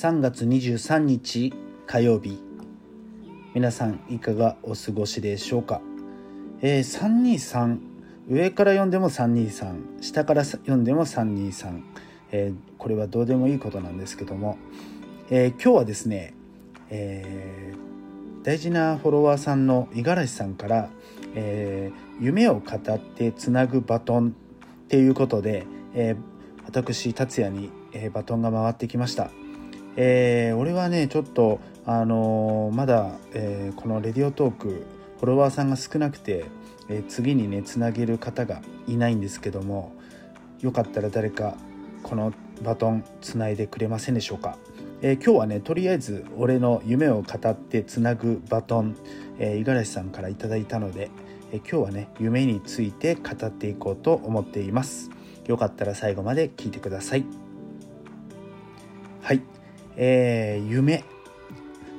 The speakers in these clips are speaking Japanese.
3月23日火曜日。皆さんいかがお過ごしでしょうか、えー、323上から読んでも323下から読んでも323、えー、これはどうでもいいことなんですけども、えー、今日はですね、えー、大事なフォロワーさんの五十嵐さんから「えー、夢を語ってつなぐバトン」っていうことで、えー、私達也に、えー、バトンが回ってきました。えー、俺はねちょっとあのー、まだ、えー、このレディオトークフォロワーさんが少なくて、え次にねつなげる方がいないんですけどもよかったら誰かこのバトンつないでくれませんでしょうか、え今日はねとりあえず俺の夢を語ってつなぐバトン五十嵐さんから頂いたので、え今日はね夢について語っていこうと思っています。よかったら最後まで聞いてください。えー、夢。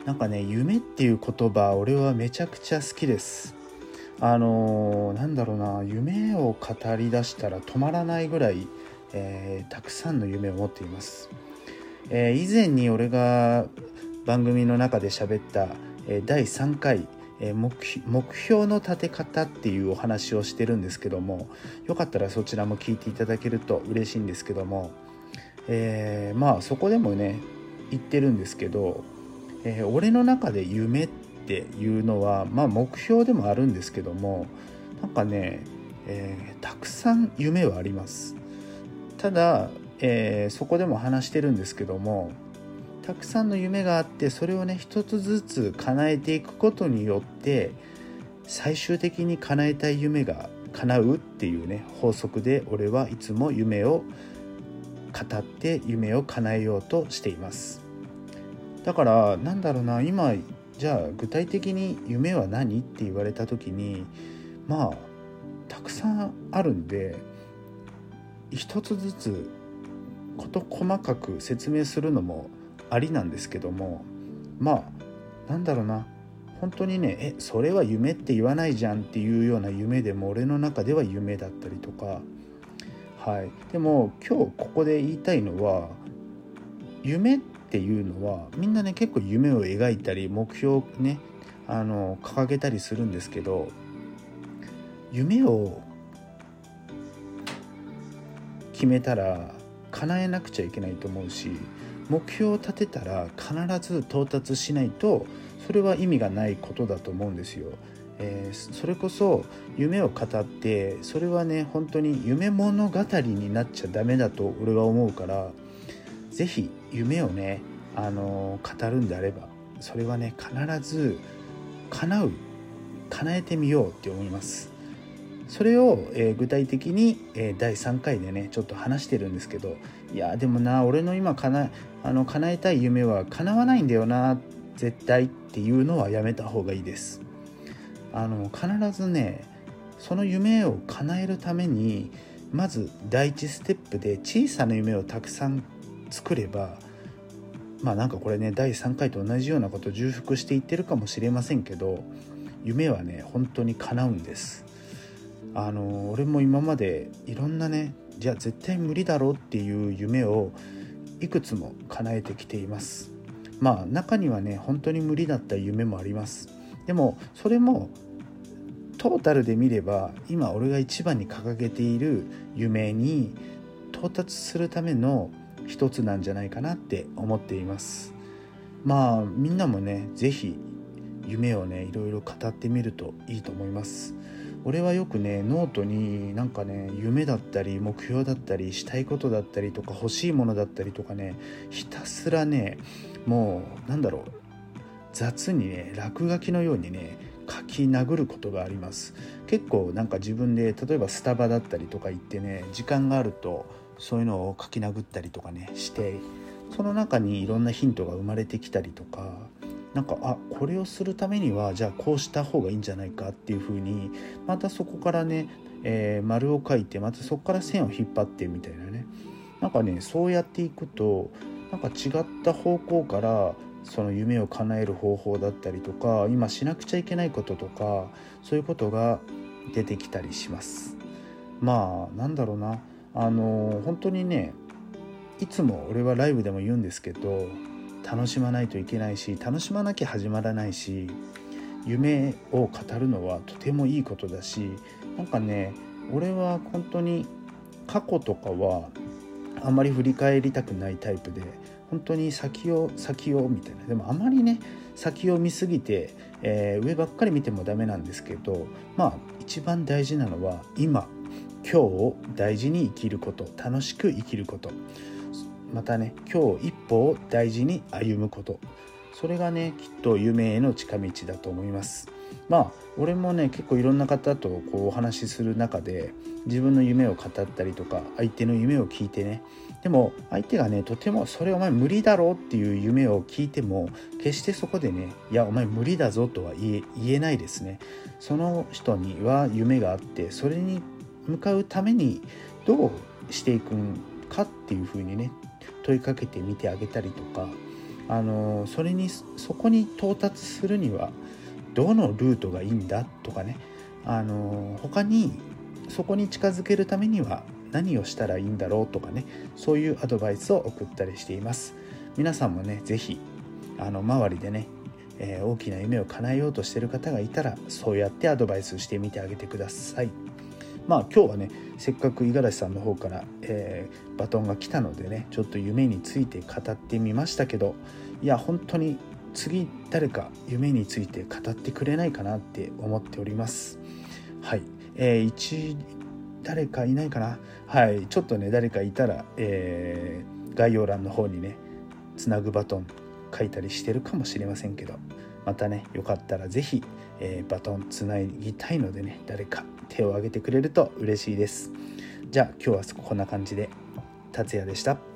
なんかね夢っていう言葉俺はめちゃくちゃ好きです。あのー、なんだろうな夢を語りだしたら止まらないぐらい、えー、たくさんの夢を持っています、えー、以前に俺が番組の中で喋った、え第3回目標の立て方っていうお話をしてるんですけどもよかったらそちらも聞いていただけると嬉しいんですけども、えー、まあそこでもね言ってるんですけど、えー、俺の中で夢っていうのはまあ目標でもあるんですけどもなんかね、えー、たくさん夢はあります。ただ、えー、そこでも話してるんですけどもたくさんの夢があってそれをね一つずつ叶えていくことによって最終的に叶えたい夢が叶うっていうね法則で俺はいつも夢を語って夢を叶えようとしています。だからなんだろうな今じゃあ具体的に夢は何って言われた時にまあたくさんあるんで一つずつ事細かく説明するのもありなんですけどもまあなんだろうな本当にねえそれは夢って言わないじゃんっていうような夢でも俺の中では夢だったりとかはい。でも今日ここで言いたいのは夢ってていうのはみんなね結構夢を描いたり目標をねあの掲げたりするんですけど夢を決めたら叶えなくちゃいけないと思うし目標を立てたら必ず到達しないとそれは意味がないことだと思うんですよ。えー、それこそ夢を語ってそれはね本当に夢物語になっちゃダメだと俺は思うから是非夢をね、あのー、語るんであればそれはね必ず叶う叶えてみようって思います。それを、えー、具体的に、えー、第3回でねちょっと話してるんですけどいやでもな俺の今かなあの叶えたい夢は叶わないんだよな絶対っていうのはやめた方がいいです。あの必ずねその夢を叶えるためにまず第一ステップで小さな夢をたくさん作ればまあなんかこれね第3回と同じようなことを重複していってるかもしれませんけど夢はね本当に叶うんです。あの俺も今までいろんなねじゃあ絶対無理だろうっていう夢をいくつも叶えてきています。まあ中にはね本当に無理だった夢もあります。でもそれもトータルで見れば今俺が一番に掲げている夢に到達するための一つなんじゃないかなって思っています。まあみんなもね是非夢をねいろいろ語ってみるといいと思います。俺はよくねノートになんかね夢だったり目標だったりしたいことだったりとか欲しいものだったりとかねひたすらねもうなんだろう雑にね落書きのようにね書き殴ることがあります。結構なんか自分で例えばスタバだったりとか行ってね時間があるとそういうのを書き殴ったりとかねしてその中にいろんなヒントが生まれてきたりとかなんかあこれをするためにはじゃあこうした方がいいんじゃないかっていうふうにまたそこからね、えー、丸を書いてまたそこから線を引っ張ってみたいなね。なんかねそうやっていくとなんか違った方向からその夢を叶える方法だったりとか今しなくちゃいけないこととかそういうことが出てきたりします。まあなんだろうな。あの本当にねいつも俺はライブでも言うんですけど楽しまないといけないし楽しまなきゃ始まらないし夢を語るのはとてもいいことだしなんかね俺は本当に過去とかはあんまり振り返りたくないタイプで本当に先を先をみたいな。でもあまりね先を見すぎて、えー、上ばっかり見てもダメなんですけどまあ一番大事なのは今。今日を大事に生きること楽しく生きること。またね今日一歩を大事に歩むこと。それがねきっと夢への近道だと思います。まあ俺もね結構いろんな方とこうお話しする中で自分の夢を語ったりとか相手の夢を聞いてね。でも相手がねとてもそれお前無理だろうっていう夢を聞いても決してそこでねいやお前無理だぞとは言えないですね。その人には夢があってそれに向かうためにどうしていくんかっていうふうにね問いかけてみてあげたりとかあのそれにそこに到達するにはどのルートがいいんだとかねあの他にそこに近づけるためには何をしたらいいんだろうとかねそういうアドバイスを送ったりしています。皆さんもね是非あの周りでね、えー、大きな夢を叶えようとしてる方がいたらそうやってアドバイスしてみてあげてください。まあ今日はねせっかく五十嵐さんの方から、えー、バトンが来たのでねちょっと夢について語ってみましたけどいや本当に次誰か夢について語ってくれないかなって思っております。はい。えー、一誰かいないかな？はい。ちょっとね誰かいたら、えー、概要欄の方にねつなぐバトン書いたりしてるかもしれませんけど。またねよかったら是非、えー、バトンつなぎたいのでね誰か手を挙げてくれると嬉しいです。じゃあ今日はこんな感じで達也でした。